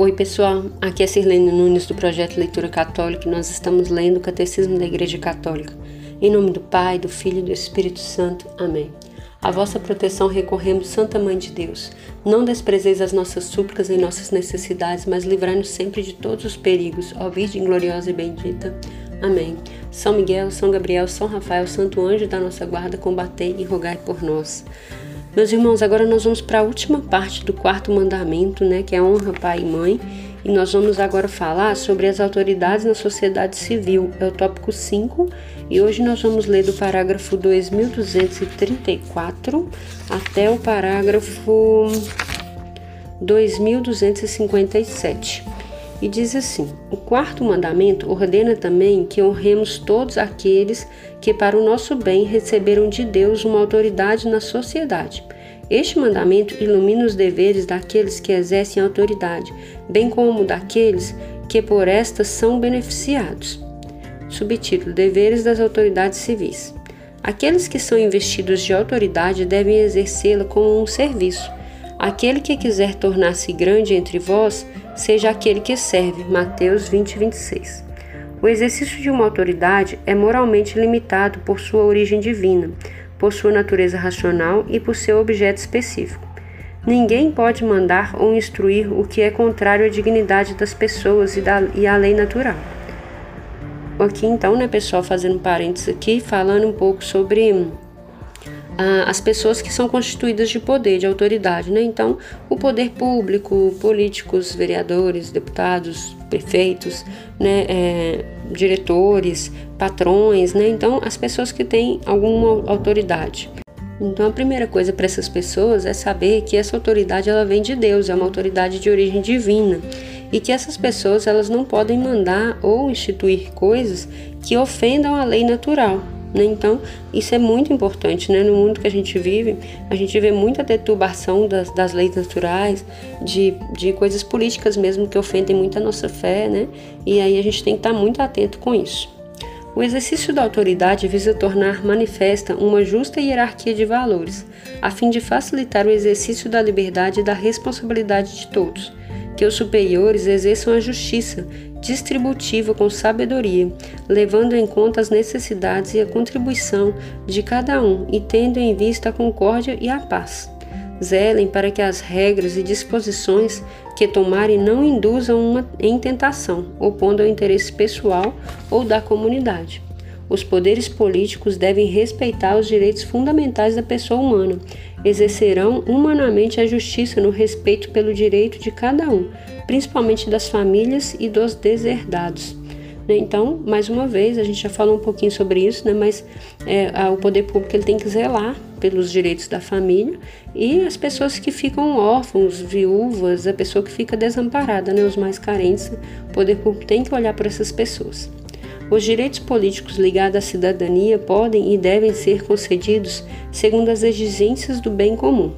Oi, pessoal. Aqui é Sirlene Nunes do projeto Leitura Católica e nós estamos lendo o Catecismo da Igreja Católica. Em nome do Pai, do Filho e do Espírito Santo. Amém. A vossa proteção recorremos, Santa Mãe de Deus. Não desprezeis as nossas súplicas e nossas necessidades, mas livrai-nos sempre de todos os perigos, ó Virgem gloriosa e bendita. Amém. São Miguel, São Gabriel, São Rafael, Santo Anjo da nossa guarda, combatei e rogai por nós. Meus irmãos, agora nós vamos para a última parte do quarto mandamento, né, que é honra pai e mãe, e nós vamos agora falar sobre as autoridades na sociedade civil. É o tópico 5, e hoje nós vamos ler do parágrafo 2234 até o parágrafo 2257. E diz assim: O quarto mandamento ordena também que honremos todos aqueles que, para o nosso bem, receberam de Deus uma autoridade na sociedade. Este mandamento ilumina os deveres daqueles que exercem autoridade, bem como daqueles que por estas são beneficiados. Subtítulo: Deveres das autoridades civis. Aqueles que são investidos de autoridade devem exercê-la como um serviço. Aquele que quiser tornar-se grande entre vós, seja aquele que serve. Mateus 20, 26. O exercício de uma autoridade é moralmente limitado por sua origem divina, por sua natureza racional e por seu objeto específico. Ninguém pode mandar ou instruir o que é contrário à dignidade das pessoas e, da, e à lei natural. Aqui então, né, pessoal, fazendo parênteses aqui, falando um pouco sobre as pessoas que são constituídas de poder, de autoridade, né? Então, o poder público, políticos, vereadores, deputados, prefeitos, né? É, diretores, patrões, né? Então, as pessoas que têm alguma autoridade. Então, a primeira coisa para essas pessoas é saber que essa autoridade ela vem de Deus, é uma autoridade de origem divina e que essas pessoas elas não podem mandar ou instituir coisas que ofendam a lei natural. Né? Então, isso é muito importante. Né? No mundo que a gente vive, a gente vê muita deturbação das, das leis naturais, de, de coisas políticas mesmo que ofendem muito a nossa fé, né? e aí a gente tem que estar muito atento com isso. O exercício da autoridade visa tornar manifesta uma justa hierarquia de valores, a fim de facilitar o exercício da liberdade e da responsabilidade de todos, que os superiores exerçam a justiça distributiva com sabedoria, levando em conta as necessidades e a contribuição de cada um e tendo em vista a concórdia e a paz. Zelem para que as regras e disposições que tomarem não induzam uma em tentação, opondo ao interesse pessoal ou da comunidade. Os poderes políticos devem respeitar os direitos fundamentais da pessoa humana, exercerão humanamente a justiça no respeito pelo direito de cada um, principalmente das famílias e dos deserdados. Né? Então, mais uma vez, a gente já falou um pouquinho sobre isso, né? mas é, o poder público ele tem que zelar pelos direitos da família e as pessoas que ficam órfãos, viúvas, a pessoa que fica desamparada, né? os mais carentes, o poder público tem que olhar para essas pessoas. Os direitos políticos ligados à cidadania podem e devem ser concedidos segundo as exigências do bem comum.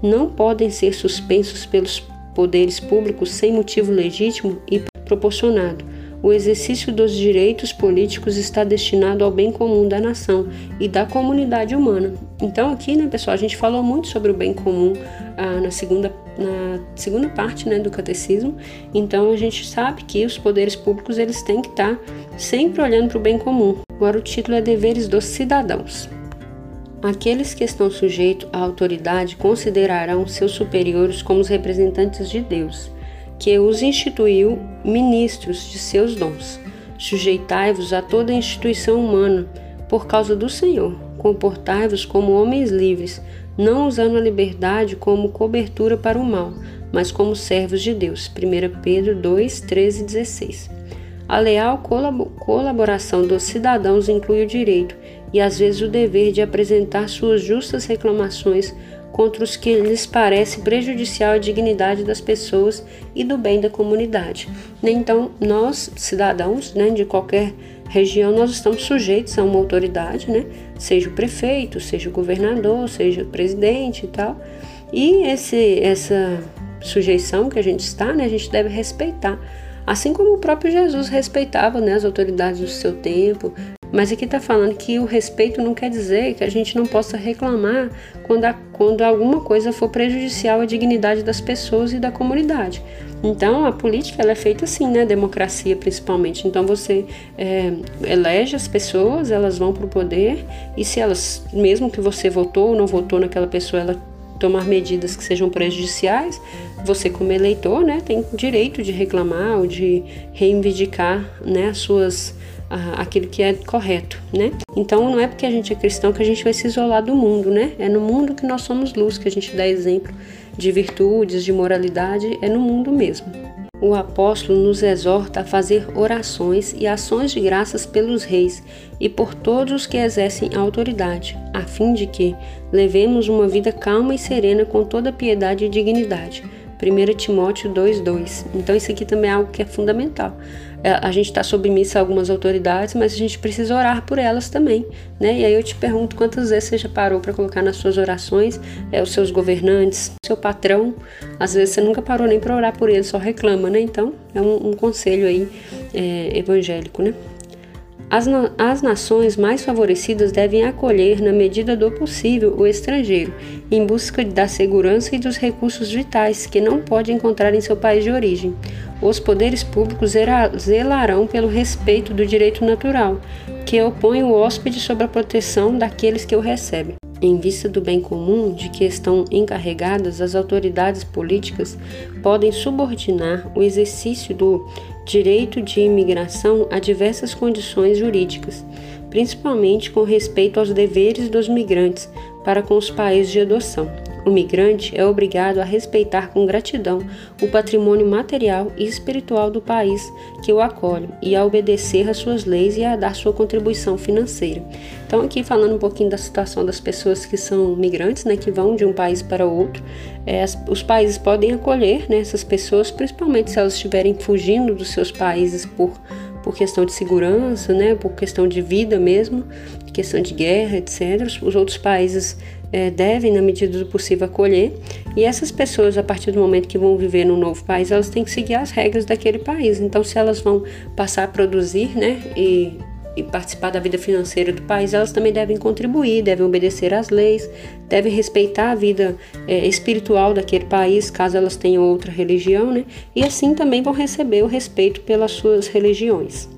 Não podem ser suspensos pelos poderes públicos sem motivo legítimo e proporcionado. O exercício dos direitos políticos está destinado ao bem comum da nação e da comunidade humana. Então, aqui, né, pessoal, a gente falou muito sobre o bem comum ah, na segunda na segunda parte né, do catecismo. Então a gente sabe que os poderes públicos eles têm que estar sempre olhando para o bem comum. Agora o título é Deveres dos Cidadãos. Aqueles que estão sujeitos à autoridade considerarão seus superiores como os representantes de Deus, que os instituiu ministros de seus dons. Sujeitai-vos a toda instituição humana por causa do Senhor. Comportai-vos como homens livres, não usando a liberdade como cobertura para o mal, mas como servos de Deus. 1 Pedro 2, 13 e 16. A leal colaboração dos cidadãos inclui o direito e às vezes o dever de apresentar suas justas reclamações contra os que lhes parece prejudicial à dignidade das pessoas e do bem da comunidade. Então, nós, cidadãos né, de qualquer região, nós estamos sujeitos a uma autoridade, né, seja o prefeito, seja o governador, seja o presidente e tal. E esse, essa sujeição que a gente está, né, a gente deve respeitar. Assim como o próprio Jesus respeitava né, as autoridades do seu tempo, Mas aqui está falando que o respeito não quer dizer que a gente não possa reclamar quando, a, quando alguma coisa for prejudicial à dignidade das pessoas e da comunidade. Então, a política ela é feita assim, né? Democracia principalmente. Então, você é, elege as pessoas, elas vão para o poder e se elas, mesmo que você votou ou não votou naquela pessoa, ela tomar medidas que sejam prejudiciais, você como eleitor, né, tem direito de reclamar ou de reivindicar, né, as suas aquilo que é correto, né? Então não é porque a gente é cristão que a gente vai se isolar do mundo, né? É no mundo que nós somos luz, que a gente dá exemplo de virtudes, de moralidade, é no mundo mesmo. O apóstolo nos exorta a fazer orações e ações de graças pelos reis e por todos os que exercem autoridade, a fim de que levemos uma vida calma e serena com toda piedade e dignidade. 1 Timóteo 2,2. Então, isso aqui também é algo que é fundamental. É, a gente está submissa a algumas autoridades, mas a gente precisa orar por elas também, né? E aí eu te pergunto quantas vezes você já parou para colocar nas suas orações é, os seus governantes, seu patrão. Às vezes você nunca parou nem para orar por ele, só reclama, né? Então é um, um conselho aí é, evangélico, né? As, as, nações mais favorecidas devem acolher, na medida do possível, o estrangeiro, em busca da segurança e dos recursos vitais que não pode encontrar em seu país de origem. Os poderes públicos zelarão pelo respeito do direito natural, que opõe o hóspede sob a proteção daqueles que o recebem. Em vista do bem comum de que estão encarregadas, as autoridades políticas podem subordinar o exercício do direito de imigração a diversas condições jurídicas, principalmente com respeito aos deveres dos migrantes para com os países de adoção. O migrante é obrigado a respeitar com gratidão o patrimônio material e espiritual do país que o acolhe e a obedecer às suas leis e a dar sua contribuição financeira. Então, aqui falando um pouquinho da situação das pessoas que são migrantes, né, que vão de um país para outro, é, os países podem acolher né, essas pessoas, principalmente se elas estiverem fugindo dos seus países por por questão de segurança, né, por questão de vida mesmo, questão de guerra, etc. Os outros países é, devem, na medida do possível, acolher. E essas pessoas, a partir do momento que vão viver num novo país, elas têm que seguir as regras daquele país. Então, se elas vão passar a produzir, né, e, e participar da vida financeira do país, elas também devem contribuir, devem obedecer às leis, devem respeitar a vida é, espiritual daquele país, caso elas tenham outra religião, né? E assim também vão receber o respeito pelas suas religiões.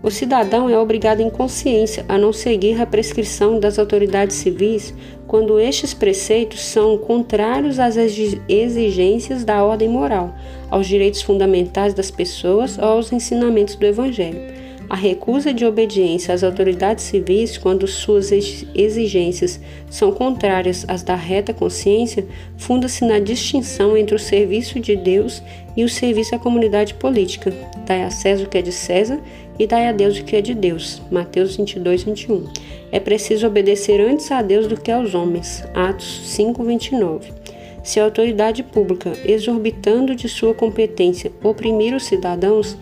O cidadão é obrigado em consciência a não seguir a prescrição das autoridades civis quando estes preceitos são contrários às exigências da ordem moral, aos direitos fundamentais das pessoas ou aos ensinamentos do Evangelho. A recusa de obediência às autoridades civis, quando suas exigências são contrárias às da reta consciência, funda-se na distinção entre o serviço de Deus e o serviço à comunidade política. Dai a César o que é de César e dai a Deus o que é de Deus. Mateus 22, 21. É preciso obedecer antes a Deus do que aos homens. Atos 5, 29. Se a autoridade pública, exorbitando de sua competência, oprimir os cidadãos,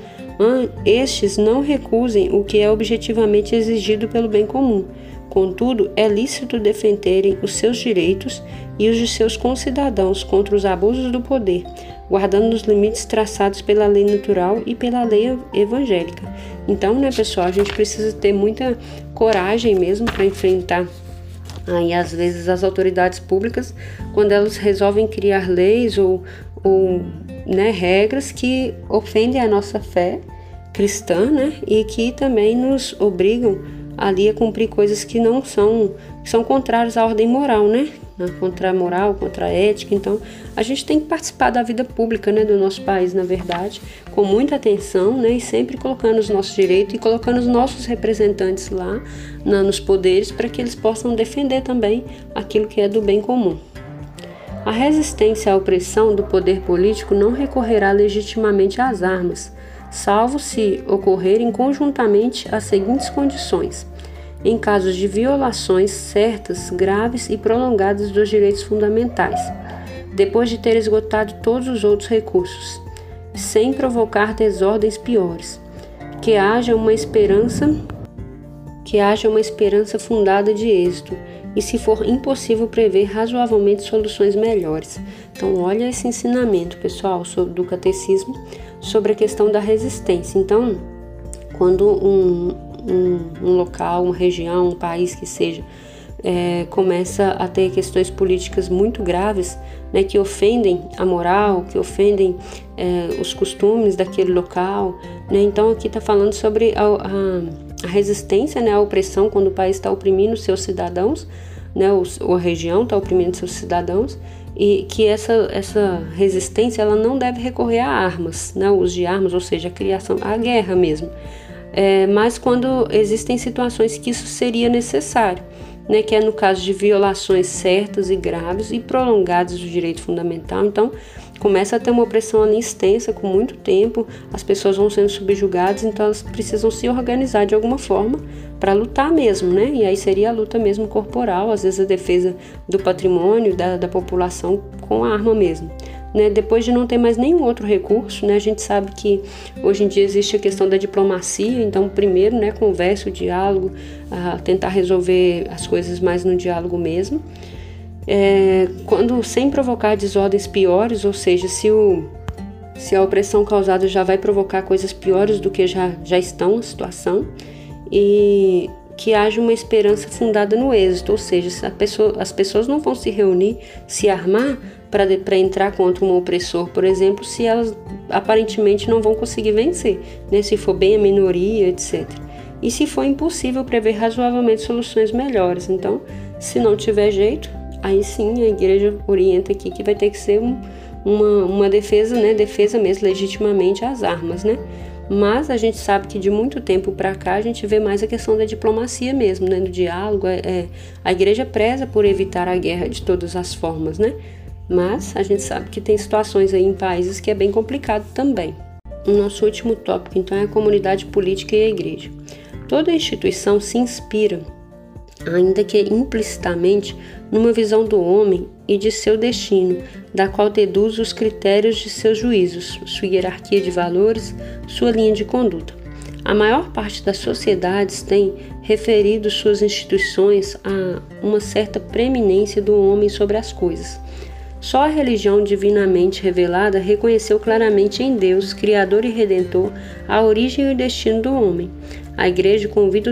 estes não recusem o que é objetivamente exigido pelo bem comum. Contudo, é lícito defenderem os seus direitos e os de seus concidadãos contra os abusos do poder, guardando os limites traçados pela lei natural e pela lei evangélica. Então, né, pessoal, a gente precisa ter muita coragem mesmo para enfrentar aí às vezes as autoridades públicas quando elas resolvem criar leis ou, ou né, regras que ofendem a nossa fé cristã, né, e que também nos obrigam ali a cumprir coisas que não são que são contrárias à ordem moral, né? Contra a moral, contra a ética. Então, a gente tem que participar da vida pública, né, do nosso país, na verdade, com muita atenção, né, e sempre colocando os nossos direitos e colocando os nossos representantes lá na, nos poderes para que eles possam defender também aquilo que é do bem comum. A resistência à opressão do poder político não recorrerá legitimamente às armas, salvo se ocorrerem conjuntamente as seguintes condições: em casos de violações certas, graves e prolongadas dos direitos fundamentais, depois de ter esgotado todos os outros recursos, sem provocar desordens piores, que haja uma esperança que haja uma esperança fundada de êxito e se for impossível prever razoavelmente soluções melhores. Então, olha esse ensinamento, pessoal, do catecismo sobre a questão da resistência. Então, quando um, um, um local, uma região, um país que seja, é, começa a ter questões políticas muito graves, né, que ofendem a moral, que ofendem é, os costumes daquele local. Né? Então aqui está falando sobre a, a, a, resistência, né, a opressão quando o país está oprimindo seus cidadãos, né, ou a região está oprimindo seus cidadãos, e que essa, essa resistência ela não deve recorrer a armas, né, o uso de armas, ou seja, a criação, a guerra mesmo. É, mas quando existem situações que isso seria necessário né, que é no caso de violações certas e graves e prolongadas do direito fundamental. Então, começa a ter uma opressão ali extensa, com muito tempo, as pessoas vão sendo subjugadas, então elas precisam se organizar de alguma forma para lutar mesmo, né? E aí seria a luta mesmo corporal, às vezes a defesa do patrimônio, da, da população com a arma mesmo. Né, depois de não ter mais nenhum outro recurso, né, a gente sabe que hoje em dia existe a questão da diplomacia, então primeiro, né, conversa, o diálogo, tentar resolver as coisas mais no diálogo mesmo. É, quando sem provocar desordens piores, ou seja, se, o, se a opressão causada já vai provocar coisas piores do que já, já estão a situação, e que haja uma esperança fundada no êxito, ou seja, pessoa, as pessoas não vão se reunir, se armar para entrar contra um opressor, por exemplo, se elas aparentemente não vão conseguir vencer, né? se for bem a minoria, etc. E se for impossível prever razoavelmente soluções melhores. Então, se não tiver jeito, aí sim a igreja orienta aqui que vai ter que ser um, uma, uma defesa, né? defesa mesmo, legitimamente às armas, né? Mas a gente sabe que de muito tempo para cá a gente vê mais a questão da diplomacia mesmo, né? do diálogo. É, é, a igreja preza por evitar a guerra de todas as formas, né? Mas a gente sabe que tem situações aí em países que é bem complicado também. O nosso último tópico, então, é a comunidade política e a igreja. Toda instituição se inspira, ainda que implicitamente, numa visão do homem e de seu destino, da qual deduz os critérios de seus juízos, sua hierarquia de valores, sua linha de conduta. A maior parte das sociedades tem referido suas instituições a uma certa preeminência do homem sobre as coisas só a religião divinamente revelada reconheceu claramente em Deus, Criador e Redentor, a origem e o destino do homem. A Igreja convida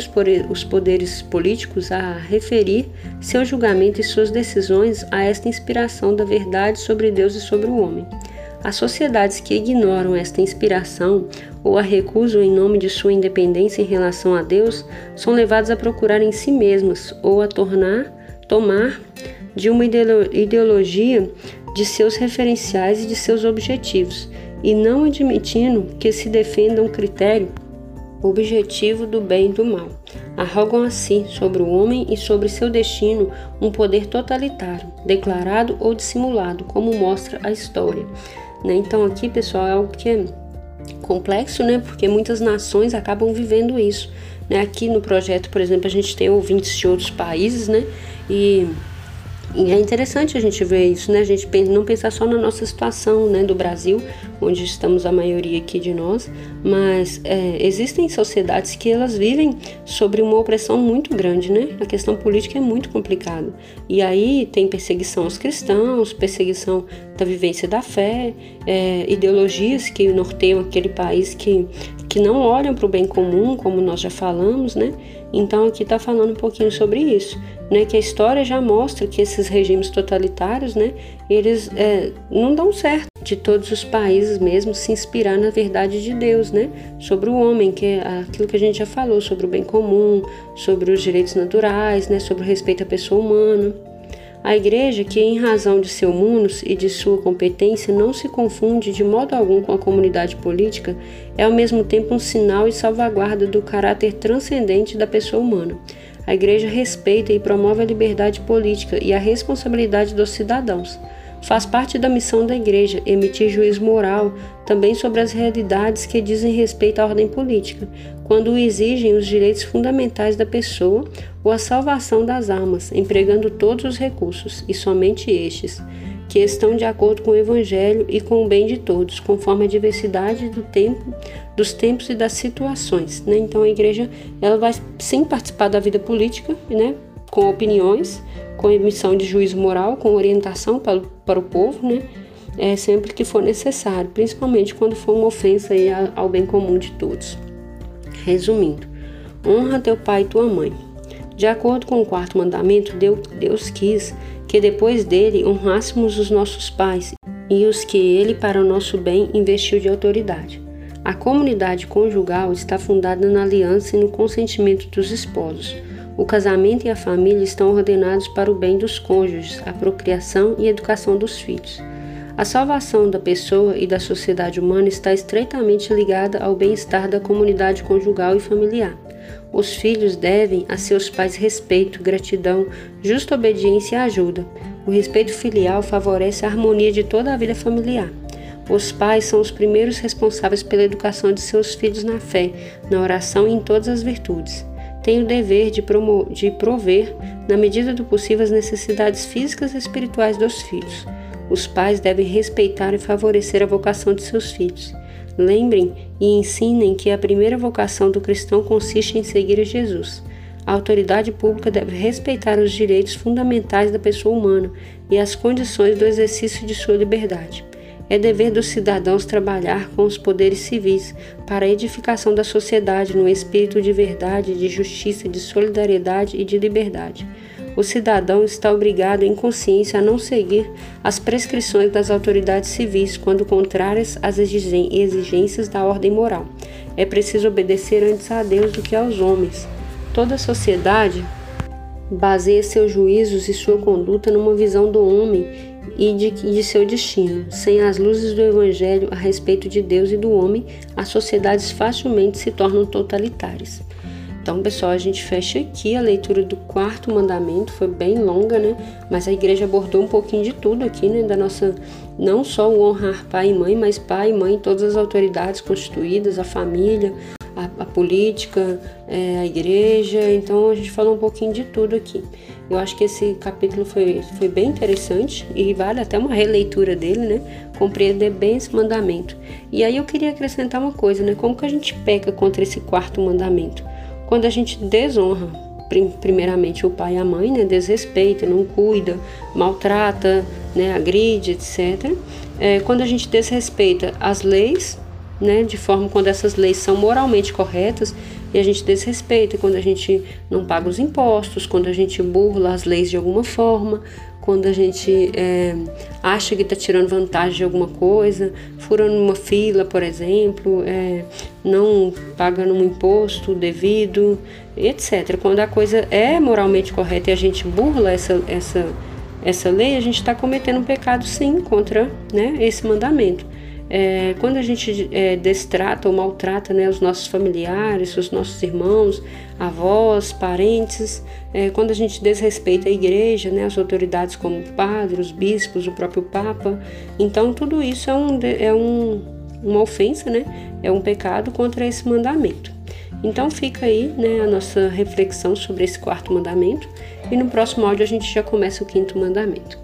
os poderes políticos a referir seu julgamento e suas decisões a esta inspiração da verdade sobre Deus e sobre o homem. As sociedades que ignoram esta inspiração ou a recusam em nome de sua independência em relação a Deus são levadas a procurar em si mesmas ou a tornar, tomar de uma ideologia de seus referenciais e de seus objetivos, e não admitindo que se defenda um critério objetivo do bem e do mal. Arrogam assim sobre o homem e sobre seu destino um poder totalitário, declarado ou dissimulado, como mostra a história. Né? Então aqui, pessoal, é algo que é complexo, né? Porque muitas nações acabam vivendo isso. Né? Aqui no projeto, por exemplo, a gente tem ouvintes de outros países, né? E e é interessante a gente ver isso, né? A gente não pensar só na nossa situação, né, do Brasil, onde estamos a maioria aqui de nós, mas é, existem sociedades que elas vivem sobre uma opressão muito grande, né? A questão política é muito complicada. E aí tem perseguição aos cristãos, perseguição da vivência da fé, é, ideologias que norteiam aquele país que, que não olham para o bem comum, como nós já falamos, né? Então aqui está falando um pouquinho sobre isso, né? Que a história já mostra que esses regimes totalitários, né? Eles é, não dão certo de todos os países mesmo se inspirar na verdade de Deus, né? Sobre o homem, que é aquilo que a gente já falou, sobre o bem comum, sobre os direitos naturais, né? Sobre o respeito à pessoa humana. A igreja, que em razão de seu munus e de sua competência não se confunde de modo algum com a comunidade política, é ao mesmo tempo um sinal e salvaguarda do caráter transcendente da pessoa humana. A igreja respeita e promove a liberdade política e a responsabilidade dos cidadãos. Faz parte da missão da Igreja emitir juízo moral também sobre as realidades que dizem respeito à ordem política, quando exigem os direitos fundamentais da pessoa ou a salvação das almas, empregando todos os recursos, e somente estes, que estão de acordo com o Evangelho e com o bem de todos, conforme a diversidade do tempo, dos tempos e das situações. Né? Então a igreja ela vai sim participar da vida política, né? Com opiniões, com emissão de juízo moral, com orientação para, para o povo, né? É, sempre que for necessário, principalmente quando for uma ofensa aí ao bem comum de todos. Resumindo, honra teu pai e tua mãe. De acordo com o quarto mandamento, Deus quis que depois dele honrássemos os nossos pais e os que ele, para o nosso bem, investiu de autoridade. A comunidade conjugal está fundada na aliança e no consentimento dos esposos. O casamento e a família estão ordenados para o bem dos cônjuges, a procriação e educação dos filhos. A salvação da pessoa e da sociedade humana está estreitamente ligada ao bem-estar da comunidade conjugal e familiar. Os filhos devem a seus pais respeito, gratidão, justa obediência e ajuda. O respeito filial favorece a harmonia de toda a vida familiar. Os pais são os primeiros responsáveis pela educação de seus filhos na fé, na oração e em todas as virtudes. Têm o dever de, de prover, na medida do possível, as necessidades físicas e espirituais dos filhos. Os pais devem respeitar e favorecer a vocação de seus filhos. Lembrem e ensinem que a primeira vocação do cristão consiste em seguir a Jesus. A autoridade pública deve respeitar os direitos fundamentais da pessoa humana e as condições do exercício de sua liberdade. É dever dos cidadãos trabalhar com os poderes civis para a edificação da sociedade no espírito de verdade, de justiça, de solidariedade e de liberdade o cidadão está obrigado em consciência a não seguir as prescrições das autoridades civis quando contrárias às exigências da ordem moral. É preciso obedecer antes a Deus do que aos homens. Toda a sociedade baseia seus juízos e sua conduta numa visão do homem e de, de, seu destino. Sem as luzes do Evangelho a respeito de Deus e do homem, as sociedades facilmente se tornam totalitárias. Então, pessoal, a gente fecha aqui a leitura do quarto mandamento, foi bem longa, né? Mas a igreja abordou um pouquinho de tudo aqui, né? Da nossa, não só o honrar pai e mãe, mas pai e mãe, todas as autoridades constituídas, a família, a, a política, é, a igreja. Então, a gente falou um pouquinho de tudo aqui. Eu acho que esse capítulo foi, foi bem interessante e vale até uma releitura dele, né? Compreender bem esse mandamento. E aí eu queria acrescentar uma coisa, né? Como que a gente peca contra esse quarto mandamento? quando a gente desonra primeiramente o pai e a mãe, né, desrespeita, não cuida, maltrata, né, agride, etc. É, quando a gente desrespeita as leis, né, de forma quando essas leis são moralmente corretas e a gente desrespeita, quando a gente não paga os impostos, quando a gente burla as leis de alguma forma, quando a gente é, acha que está tirando vantagem de alguma coisa, furando uma fila, por exemplo, é, não pagando um imposto devido, etc. Quando a coisa é moralmente correta e a gente burla essa, essa, essa lei, a gente está cometendo um pecado sim contra né, esse mandamento. É, quando a gente é, destrata ou maltrata né, os nossos familiares, os nossos irmãos, avós, parentes, é, quando a gente desrespeita a igreja, né, as autoridades como o padre, os bispos, o próprio papa, então tudo isso é, um, é um, uma ofensa, né, é um pecado contra esse mandamento. Então fica aí né, a nossa reflexão sobre esse quarto mandamento e no próximo áudio a gente já começa o quinto mandamento.